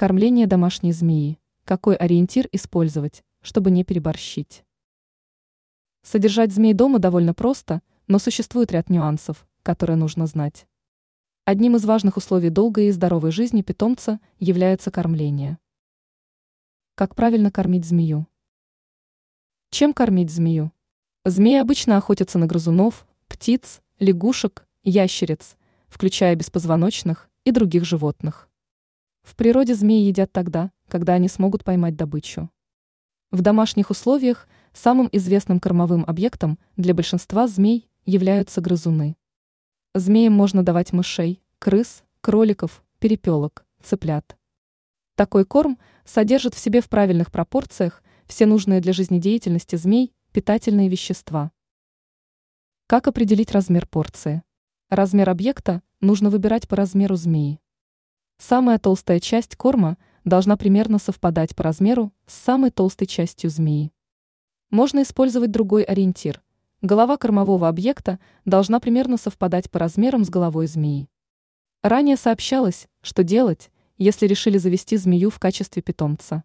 Кормление домашней змеи. Какой ориентир использовать, чтобы не переборщить? Содержать змей дома довольно просто, но существует ряд нюансов, которые нужно знать. Одним из важных условий долгой и здоровой жизни питомца является кормление. Как правильно кормить змею? Чем кормить змею? Змеи обычно охотятся на грызунов, птиц, лягушек, ящериц, включая беспозвоночных и других животных. В природе змеи едят тогда, когда они смогут поймать добычу. В домашних условиях самым известным кормовым объектом для большинства змей являются грызуны. Змеям можно давать мышей, крыс, кроликов, перепелок, цыплят. Такой корм содержит в себе в правильных пропорциях все нужные для жизнедеятельности змей питательные вещества. Как определить размер порции? Размер объекта нужно выбирать по размеру змеи. Самая толстая часть корма должна примерно совпадать по размеру с самой толстой частью змеи. Можно использовать другой ориентир. Голова кормового объекта должна примерно совпадать по размерам с головой змеи. Ранее сообщалось, что делать, если решили завести змею в качестве питомца.